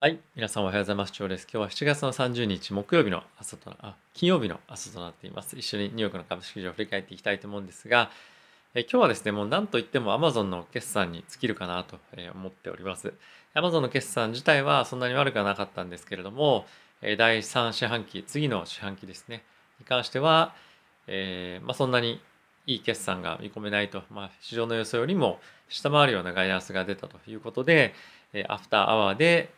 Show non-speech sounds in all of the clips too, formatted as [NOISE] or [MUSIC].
はい。皆さんおはようございます。長です。今日は7月の30日木曜日の朝とな、あ、金曜日の朝となっています。一緒にニューヨークの株式市場を振り返っていきたいと思うんですが、え今日はですね、もう何といっても Amazon の決算に尽きるかなと思っております。Amazon の決算自体はそんなに悪くはなかったんですけれども、第3四半期、次の四半期ですね、に関しては、えー、まあ、そんなにいい決算が見込めないと、まあ、市場の予想よりも下回るようなガイダンスが出たということで、アフターアワーで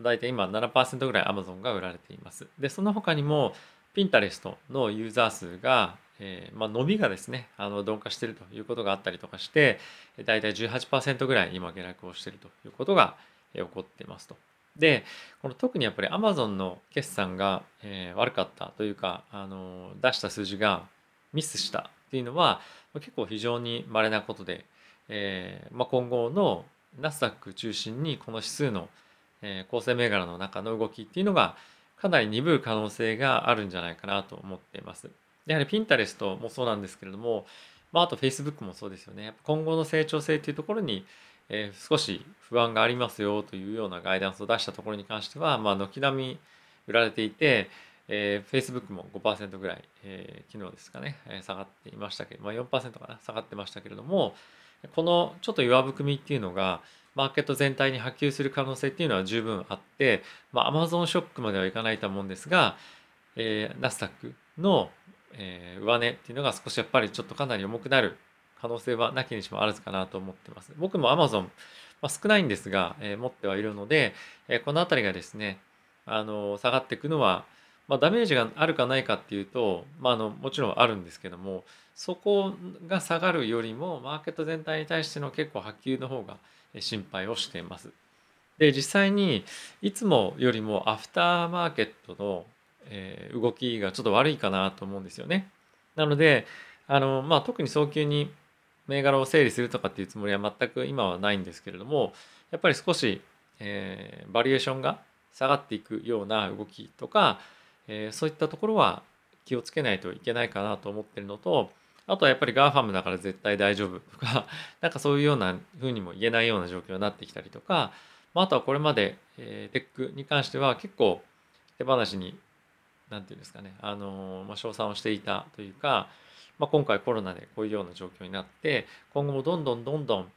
大体今7%ぐらい Amazon が売られています。で、その他にも Pinterest のユーザー数が、えー、まあ、伸びがですね、あの鈍化しているということがあったりとかして、大体18%ぐらい今下落をしているということが起こっていますと。で、この特にやっぱり Amazon の決算が、えー、悪かったというか、あの出した数字がミスしたっていうのは結構非常に稀なことで、えーまあ、今後のナスダック中心にこの指数のえー、構成銘柄の中の動きっていうのがかなり鈍る可能性があるんじゃないかなと思っています。やはりピンタレストもそうなんですけれども、まあ、あと Facebook もそうですよね。今後の成長性というところに、えー、少し不安がありますよというようなガイダンスを出したところに関しては、まあ、軒並み売られていて、えー、Facebook も5%ぐらい、えー、昨日ですかね、えー、下がっていましたけど、まあ、4%かな、下がってましたけれども、このちょっと弱含みっていうのが、マーケット全体に波及する可能性っていうのは十分あって、まあ、アマゾンショックまではいかないと思うんですが、えー、ナスダックの、えー、上値っていうのが少しやっぱりちょっとかなり重くなる可能性はなきにしもあらずかなと思ってます。僕もアマゾン、まあ、少ないんですが、えー、持ってはいるので、えー、この辺りがですね、あの下がっていくのは、まあ、ダメージがあるかないかっていうと、まあ、あのもちろんあるんですけどもそこが下がるよりもマーケット全体に対しての結構波及の方が心配をしています。で実際にいつもよりもアフターマーケットの、え動きがちょっと悪いかなと思うんですよね。なのであの、まあ、特に早急に銘柄を整理するとかっていうつもりは全く今はないんですけれどもやっぱり少し、えー、バリエーションが下がっていくような動きとか、えー、そういったところは気をつけないといけないかなと思ってるのとあとはやっぱり GAFAM だから絶対大丈夫とか、[LAUGHS] なんかそういうような風にも言えないような状況になってきたりとか、あとはこれまで、え、テックに関しては結構手放しに、なんていうんですかね、あの、まあ、賞賛をしていたというか、まあ、今回コロナでこういうような状況になって、今後もどんどんどんどん、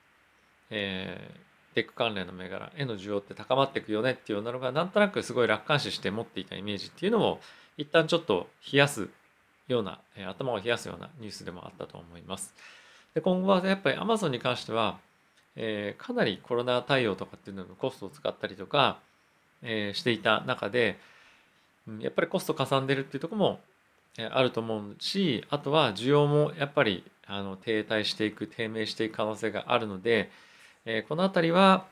えー、テック関連の銘柄への需要って高まっていくよねっていうようなのがなんとなくすごい楽観視して持っていたイメージっていうのも一旦ちょっと冷やすような、え頭を冷やすようなニュースでもあったと思います。で今後はやっぱり Amazon に関しては、えー、かなりコロナ対応とかっていうののコストを使ったりとか、えー、していた中で、やっぱりコストかさんでるっていうとこもあると思うしあとは需要もやっぱりあの停滞していく低迷していく可能性があるので、えー、この辺りは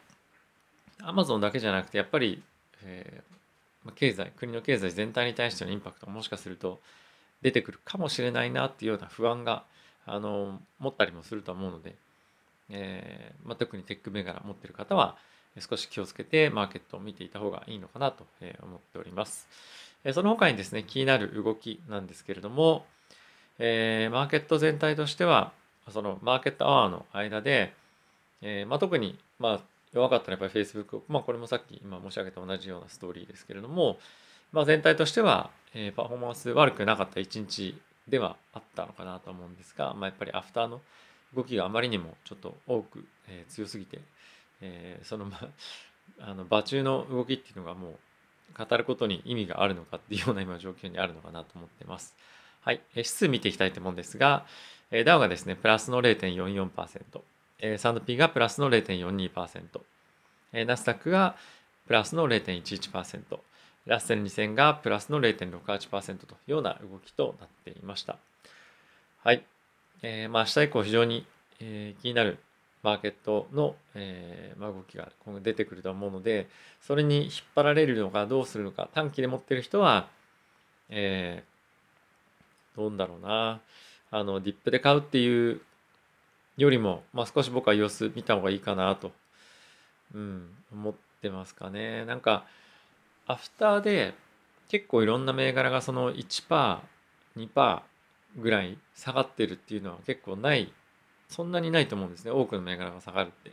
Amazon だけじゃなくてやっぱり、えー、経済国の経済全体に対してのインパクトもしかすると出てくるかもしれないなっていうような不安があの持ったりもすると思うので、えーまあ、特にテック銘柄持ってる方は少し気をつけてマーケットを見ていた方がいいのかなと思っております。その他にですね、気になる動きなんですけれども、えー、マーケット全体としては、そのマーケットアワーの間で、えーまあ、特に、まあ、弱かったらやっぱり Facebook、まあ、これもさっき今申し上げた同じようなストーリーですけれども、まあ、全体としては、えー、パフォーマンス悪くなかった一日ではあったのかなと思うんですが、まあ、やっぱりアフターの動きがあまりにもちょっと多く、えー、強すぎて、えー、その、ま [LAUGHS] あの場中の動きっていうのがもう語ることに意味があるのかっていうような今状況にあるのかなと思ってます。はい。指数見ていきたいと思うんですが、えー、ダウがですね、プラスの0.44%、えー、サンド P がプラスの0.42%、えー、ナスダックがプラスの0.11%、ラッセル2000がプラスの0.68%というような動きとなっていました。はい。えー、まあ明日以降非常に、えー、気になるマーケットの、えーまあ、動きが今後出てくると思うので、それに引っ張られるのかどうするのか、短期で持ってる人は、えー、どうだろうな、あの、ディップで買うっていうよりも、まあ、少し僕は様子見た方がいいかなと、うん、思ってますかね。なんか、アフターで結構いろんな銘柄がその1%、2%ぐらい下がってるっていうのは結構ない、そんなにないと思うんですね。多くの銘柄が下がるって。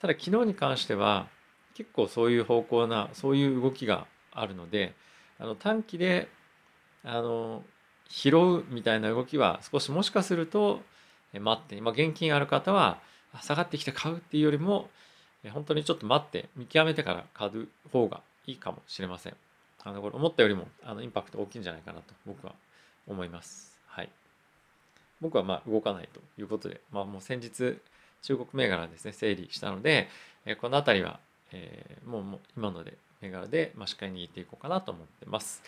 ただ昨日に関しては結構そういう方向なそういう動きがあるのであの短期であの拾うみたいな動きは少しもしかすると待って、まあ、現金ある方は下がってきて買うっていうよりも本当にちょっと待って見極めてから買う方がいいかもしれません。あのこれ思ったよりもあのインパクト大きいんじゃないかなと僕は思います。はい。僕はまあ動かないということで、まあもう先日中国銘柄ですね、整理したので、えこの辺りは、えー、もうもう今ので銘柄で、まあ、しっかり握っていこうかなと思ってます。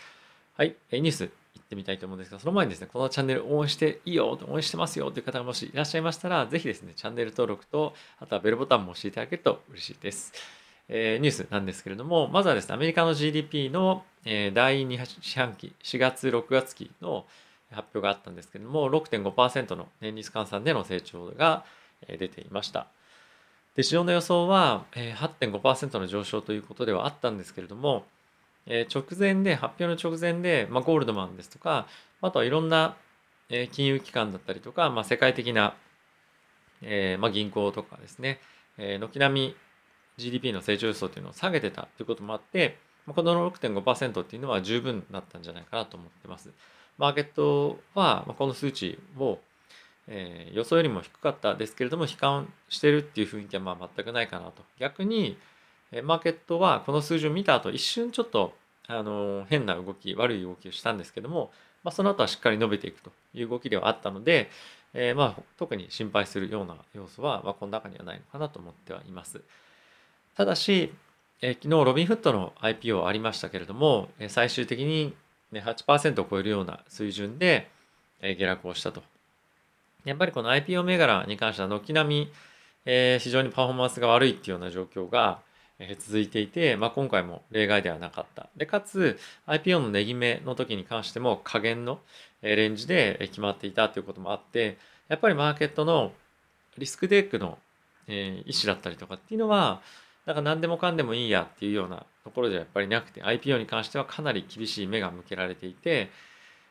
はい、えニュース行ってみたいと思うんですが、その前にですね、このチャンネル応援していいよ、応援してますよという方がもしいらっしゃいましたら、ぜひですね、チャンネル登録と、あとはベルボタンも押していただけると嬉しいです。えー、ニュースなんですけれども、まずはですね、アメリカの GDP の、えー、第2四半期、4月、6月期の発表があったんですけれども、6.5%の年率換算での成長が出ていました。で市場の予想は8.5%の上昇ということではあったんですけれども、え直前で発表の直前で、まあ、ゴールドマンですとかあとはいろんな、金融機関だったりとか、まあ、世界的な、えまあ、銀行とかですね、軒並み GDP の成長予想というのを下げてたということもあってこの6.5%っていうのは十分だったんじゃないかなと思ってます。マーケットはこの数値を、え予想よりも低かったですけれども悲観してるっていう雰囲気はまあ全くないかなと。逆にマーケットはこの数字を見た後一瞬ちょっとあの変な動き悪い動きをしたんですけども、まあ、その後はしっかり伸びていくという動きではあったので、えー、まあ特に心配するような要素は、まあ、この中にはないのかなと思ってはいます。ただし、え、昨日ロビンフットの IPO ありましたけれども、え、最終的に、ね、8%を超えるような水準で、え、下落をしたと。やっぱりこの IPO 銘柄に関しては軒並み、えー、非常にパフォーマンスが悪いっていうような状況が、え続いていて、まあ、今回も例外ではなかった。で、かつ IPO の値決めの時に関しても加減のレンジで決まっていたということもあって、やっぱりマーケットのリスクテイクのえ意思だったりとかっていうのは、なんか何でもかんでもいいやっていうようなところではやっぱりなくて、IPO に関してはかなり厳しい目が向けられていて、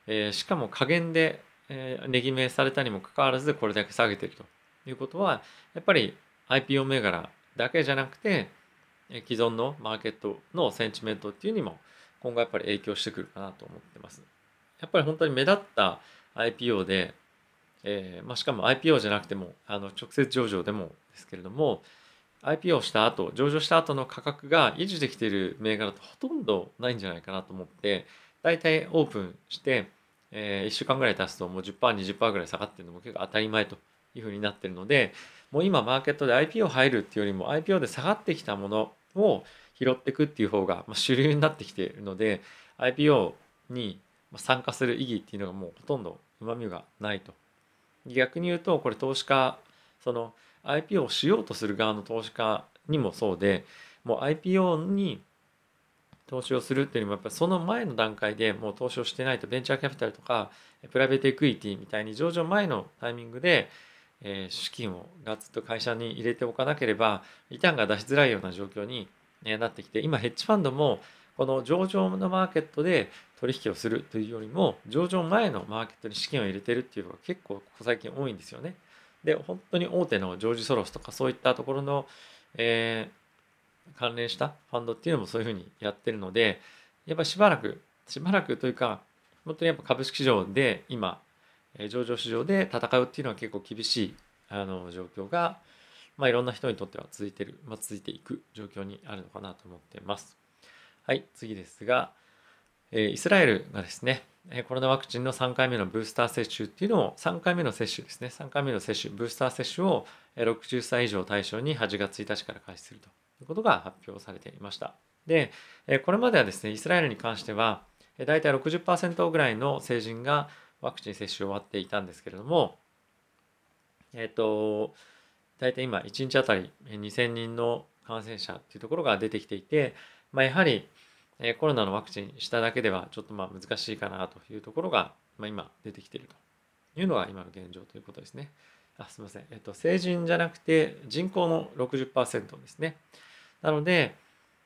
えしかも加減で値決めされたにもかかわらずこれだけ下げてるということは、やっぱり IPO 銘柄だけじゃなくて、既存のマーケットのセンチメントっていうにも今後やっぱり影響してくるかなと思ってます。やっぱり本当に目立った IPO で、えーまあ、しかも IPO じゃなくてもあの直接上場でもですけれども IPO した後上場した後の価格が維持できている銘柄ってほとんどないんじゃないかなと思って大体オープンして、えー、1週間ぐらい経つともう 10%20% ぐらい下がってるのも結構当たり前というふうになってるのでもう今マーケットで IPO 入るっていうよりも IPO で下がってきたものを拾っていくっていう方が主流になってきているので IPO に参加する意義っていうのがもうほとんどうまみがないと。逆に言うとこれ投資家その IPO をしようとする側の投資家にもそうでもう IPO に投資をするっていうのもやっぱりその前の段階でもう投資をしてないとベンチャーキャピタルとかプライベートエクイティみたいに上場前のタイミングでえ資金をガツッと会社に入れておかなければリターンが出しづらいような状況になってきて今ヘッジファンドもこの上場のマーケットで取引をするというよりも上場前のマーケットに資金を入れてるっていうのが結構ここ最近多いんですよね。で本当に大手のジョージ・ソロスとかそういったところの、えー、関連したファンドっていうのもそういうふうにやってるのでやっぱりしばらくしばらくというか本当にやっぱ株式市場で今上場市場で戦うっていうのは結構厳しいあの状況が、まあ、いろんな人にとっては続いてる、まあ、続いていく状況にあるのかなと思ってます。はい、次ですが、えイスラエルがですね、コロナワクチンの3回目のブースター接種っていうのを、3回目の接種ですね、3回目の接種、ブースター接種を60歳以上対象に8月1日から開始するということが発表されていました。で、これまではですね、イスラエルに関しては、大体60%ぐらいの成人がワクチン接種終わっていたんですけれども、えっ、と、大体今1日あたり2000人の感染者っていうところが出てきていて、まあ、やはりコロナのワクチンしただけではちょっとまあ難しいかなというところが、ま、今出てきているというのが今の現状ということですね。あすみません。えっと、成人じゃなくて人口の60%ですね。なので、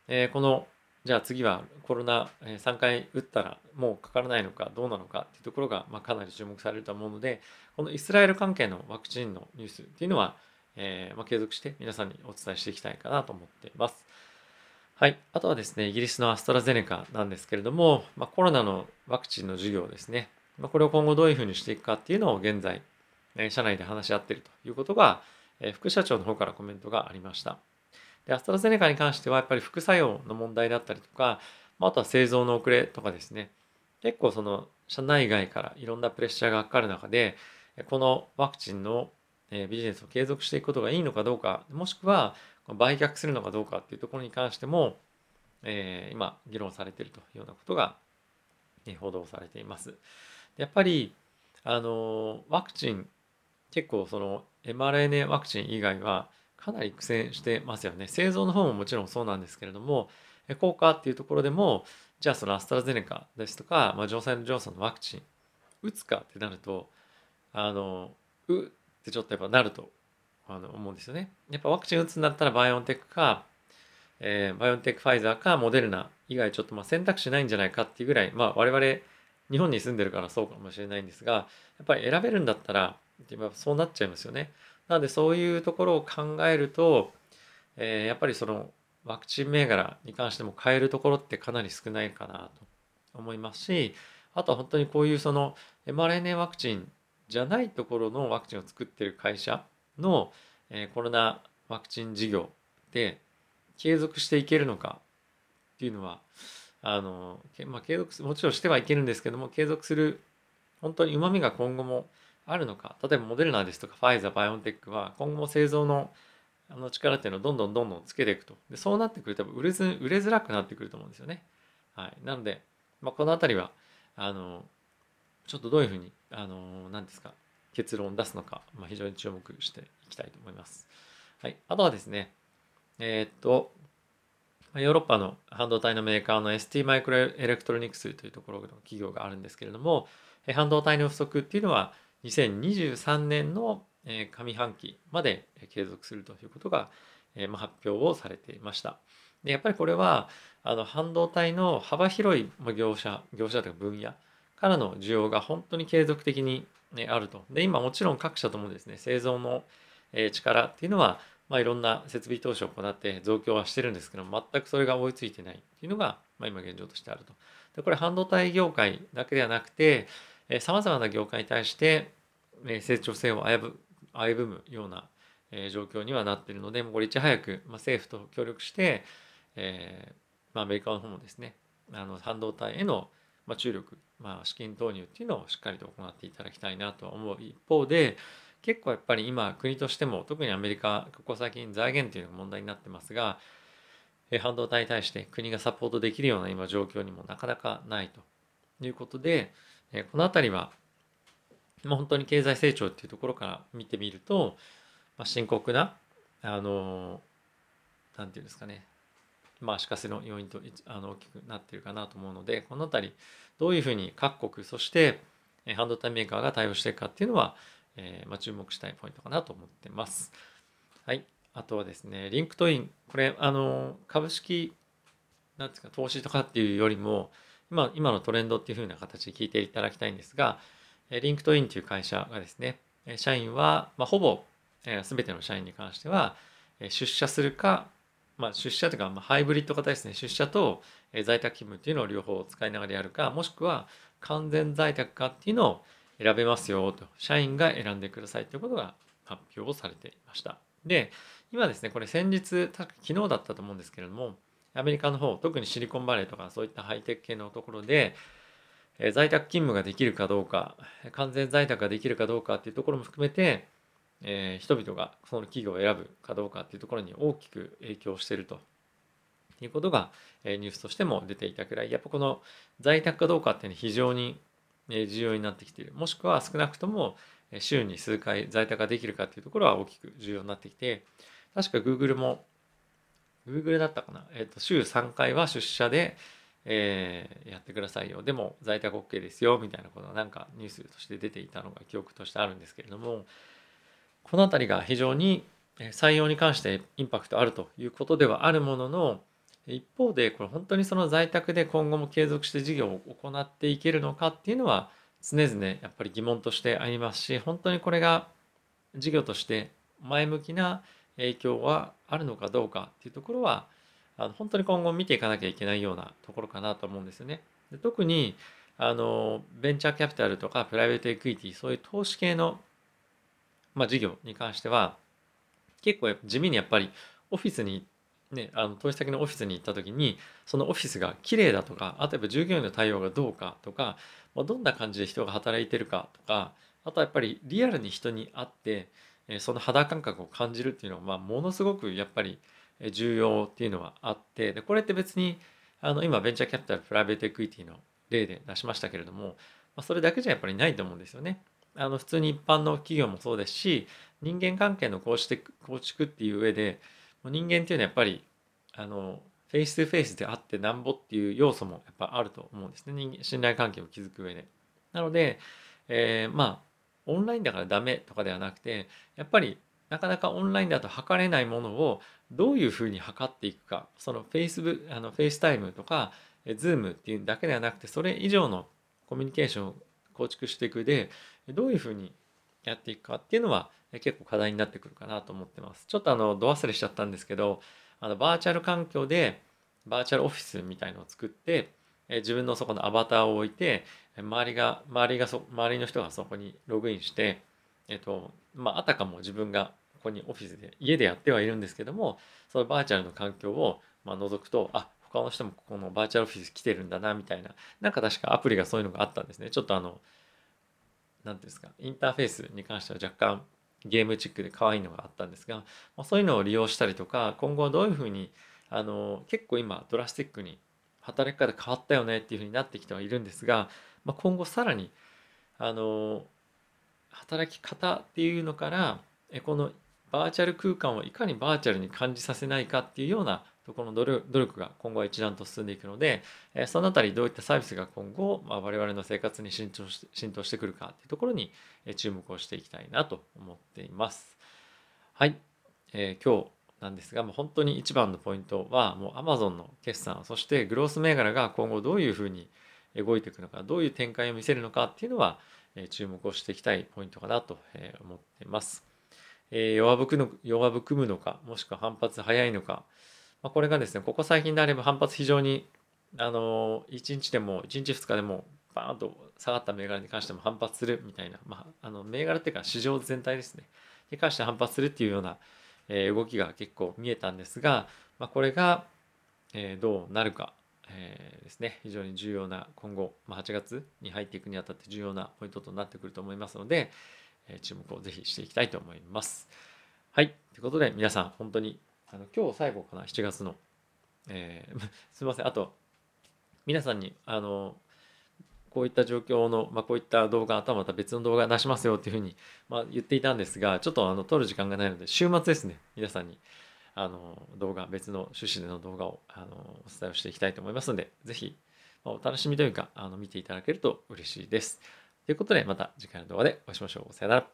え、このじゃあ次はコロナ3回打ったらもうかからないのかどうなのかっていうところがまかなり注目されると思うのでこのイスラエル関係のワクチンのニュースっていうのは、え、ま継続して皆さんにお伝えしていきたいかなと思っています。はい。あとはですね、イギリスのアストラゼネカなんですけれども、まあ、コロナのワクチンの授業ですね。まあ、これを今後どういうふうにしていくかっていうのを現在、え社内で話し合っているということが、え副社長の方からコメントがありました。で、アストラゼネカに関してはやっぱり副作用の問題だったりとか、まあ、あとは製造の遅れとかですね、結構その社内外からいろんなプレッシャーがかかる中で、このワクチンのビジネスを継続していくことがいいのかどうか、もしくは売却するのかどうかっていうところに関しても、えー、今議論されているというようなことが報道されています。やっぱりあのワクチン結構その mRNA ワクチン以外はかなり苦戦してますよね。製造の方ももちろんそうなんですけれども効果っていうところでもじゃあそのアストラゼネカですとか、まあ、ジョンソン・ジョンソンのワクチン打つかってなるとあのうってちょっとやっぱなるとあの思うんですよね。やっぱワクチン打つんだったらバイオンテックか、えー、バイオンテックファイザーかモデルナ以外ちょっとま選択肢ないんじゃないかっていうぐらい、まあ我々日本に住んでるからそうかもしれないんですが、やっぱり選べるんだったら、そうなっちゃいますよね。なのでそういうところを考えると、えー、やっぱりそのワクチン銘柄に関しても変えるところってかなり少ないかなと思いますし、あとは本当にこういうその mRNA ワクチンじゃないところのワクチンを作ってる会社の、えコロナワクチン事業で継続していけるのかっていうのはあの、まあ、継続もちろんしてはいけるんですけども継続する本当にうまみが今後もあるのか。例えばモデルナですとかファイザーバイオンテックは今後も製造のあの力っていうのをどんどんどんどんつけていくと。でそうなってくると売れず売れづらくなってくると思うんですよね。はい、なので、まあ、この辺りはあのちょっとどういうふうにあの何ですか結論を出すのか、まあ、非常に注目していきたいと思います。はい、あとはですね、えー、っと、ヨーロッパの半導体のメーカーの ST マイクロエレクトロニクスというところの企業があるんですけれども、半導体の不足っていうのは2023年の上半期まで継続するということが発表をされていました。でやっぱりこれはあの半導体の幅広い業者業者というか分野からの需要が本当に継続的にね、あると。で、今もちろん各社ともですね、製造の力っていうのは、まあ、いろんな設備投資を行って増強はしてるんですけど全くそれが追いついてないっていうのが、まあ、今現状としてあると。でこれ半導体業界だけではなくてさまざまな業界に対して成長性を危ぶ危ぶむような状況にはなってるのでもうこれいち早く、まあ、政府と協力して、えーまあ、アメリカの方もですねあの半導体へのまあ、注力、まあ、資金投入っていうのをしっかりと行っていただきたいなと思う一方で結構やっぱり今国としても特にアメリカここ最近財源というのが問題になってますが半導体に対して国がサポートできるような今状況にもなかなかないということでこの辺りはもう本当に経済成長っていうところから見てみると、ま、深刻なあの何て言うんですかねまあ、足かせの要因とあの大きくなっているかなと思うのでこの辺りどういうふうに各国そして半導体メーカーが対応していくかっていうのは、えー、まあ、注目したいポイントかなと思ってます。はい、あとはですね LinkedIn これあの株式なんですか投資とかっていうよりも今今のトレンドっていうふうな形で聞いていただきたいんですが LinkedIn という会社がですね社員は、まあ、ほぼ全ての社員に関しては出社するかまあ、出社というか、まあ、ハイブリッド型ですね。出社と在宅勤務っていうのを両方使いながらやるか、もしくは完全在宅かっていうのを選べますよと、社員が選んでくださいということが発表をされていました。で、今ですね、これ先日、昨日だったと思うんですけれども、アメリカの方、特にシリコンバレーとかそういったハイテク系のところで、在宅勤務ができるかどうか、完全在宅ができるかどうかっていうところも含めて、えー、人々がその企業を選ぶかどうかっていうところに大きく影響してるということが、えー、ニュースとしても出ていたくらい。やっぱこの在宅かどうかっていうのは非常に重要になってきている。もしくは少なくとも週に数回在宅ができるかっていうところは大きく重要になってきて確か Google も Google だったかな、えー、と週3回は出社で、えー、やってくださいよ。でも在宅 OK ですよみたいなことがなんかニュースとして出ていたのが記憶としてあるんですけれどもこの辺りが非常に採用に関してインパクトあるということではあるものの一方でこれ本当にその在宅で今後も継続して事業を行っていけるのかっていうのは常々やっぱり疑問としてありますし本当にこれが事業として前向きな影響はあるのかどうかっていうところはあの本当に今後見ていかなきゃいけないようなところかなと思うんですよね。で特にあのベンチャーキャピタルとかプライベートエクイティそういう投資系の、まあ、事業に関しては結構地味にやっぱりオフィスにね、あの投資先のオフィスに行った時にそのオフィスが綺麗だとかあとやっぱ従業員の対応がどうかとか、まあ、どんな感じで人が働いてるかとかあとはやっぱりリアルに人に会ってその肌感覚を感じるっていうのは、まあ、ものすごくやっぱり重要っていうのはあってでこれって別にあの今ベンチャーキャピタルプライベートエクイティの例で出しましたけれども、まあ、それだけじゃやっぱりないと思うんですよね。あの普通に一般の企業もそうですし人間関係の構築構築っていう上で人間っていうのはやっぱりあのフェイス2フェイスであってなんぼっていう要素もやっぱあると思うんですね人信頼関係を築く上で。なので、えー、まあオンラインだからダメとかではなくてやっぱりなかなかオンラインだと測れないものをどういうふうに測っていくかそのフェイスブあの FaceTime とか Zoom っていうだけではなくてそれ以上のコミュニケーション構築していくでどういうふうにやっていくかっていうのは結構課題になってくるかなと思ってます。ちょっとあの度忘れしちゃったんですけどあのバーチャル環境でバーチャルオフィスみたいのを作って自分のそこのアバターを置いて周りが周りがそ周りの人がそこにログインしてえっとまああたかも自分がここにオフィスで家でやってはいるんですけどもそのバーチャルの環境をまあ覗くとあ他の人もここのバーチャルオフィス来てるんだなみたいな。なんか確かアプリがそういうのがあったんですね。ちょっとあの何ていうんですか。インターフェースに関しては若干ゲームチックで可愛いのがあったんですが、まあ、そういうのを利用したりとか今後はどういうふうにあの結構今ドラスティックに働き方変わったよねっていうふうになってきてはいるんですが、まあ、今後さらにあの働き方っていうのからこのバーチャル空間をいかにバーチャルに感じさせないかっていうようなところの努力が今後は一段と進んでいくのでえそのあたりどういったサービスが今後、まあ、我々の生活に浸透して浸透してくるかっていうところに注目をしていきたいなと思っています。はい、えー、今日なんですがもう本当に一番のポイントはもう Amazon の決算そしてグロース銘柄が今後どういうふうに動いていくのかどういう展開を見せるのかっていうのは注目をしていきたいポイントかなと思っています。弱含む弱含むのかもしくは反発早いのか、まあ、これがですねここ最近であれば反発非常にあの1日でも1日2日でもバーンと下がった銘柄に関しても反発するみたいな、まあ、あの銘柄っていうか市場全体ですねに関して反発するっていうような、え動きが結構見えたんですが、まあ、これが、えどうなるか、えー、ですね非常に重要な今後、まあ、8月に入っていくにあたって重要なポイントとなってくると思いますので、え注目をぜひしていきたいと思います。はい。ということで皆さん本当にあの今日最後かな7月の、えー、[LAUGHS] すみませんあと皆さんにあのこういった状況の、まあ、こういった動画、あとはまた別の動画出しますよっていうふうに、まあ、言っていたんですが、ちょっとあの撮る時間がないので、週末ですね、皆さんにあの動画、別の趣旨での動画をあのお伝えをしていきたいと思いますので、ぜひお楽しみというか、あの見ていただけると嬉しいです。ということで、また次回の動画でお会いしましょう。さよなら。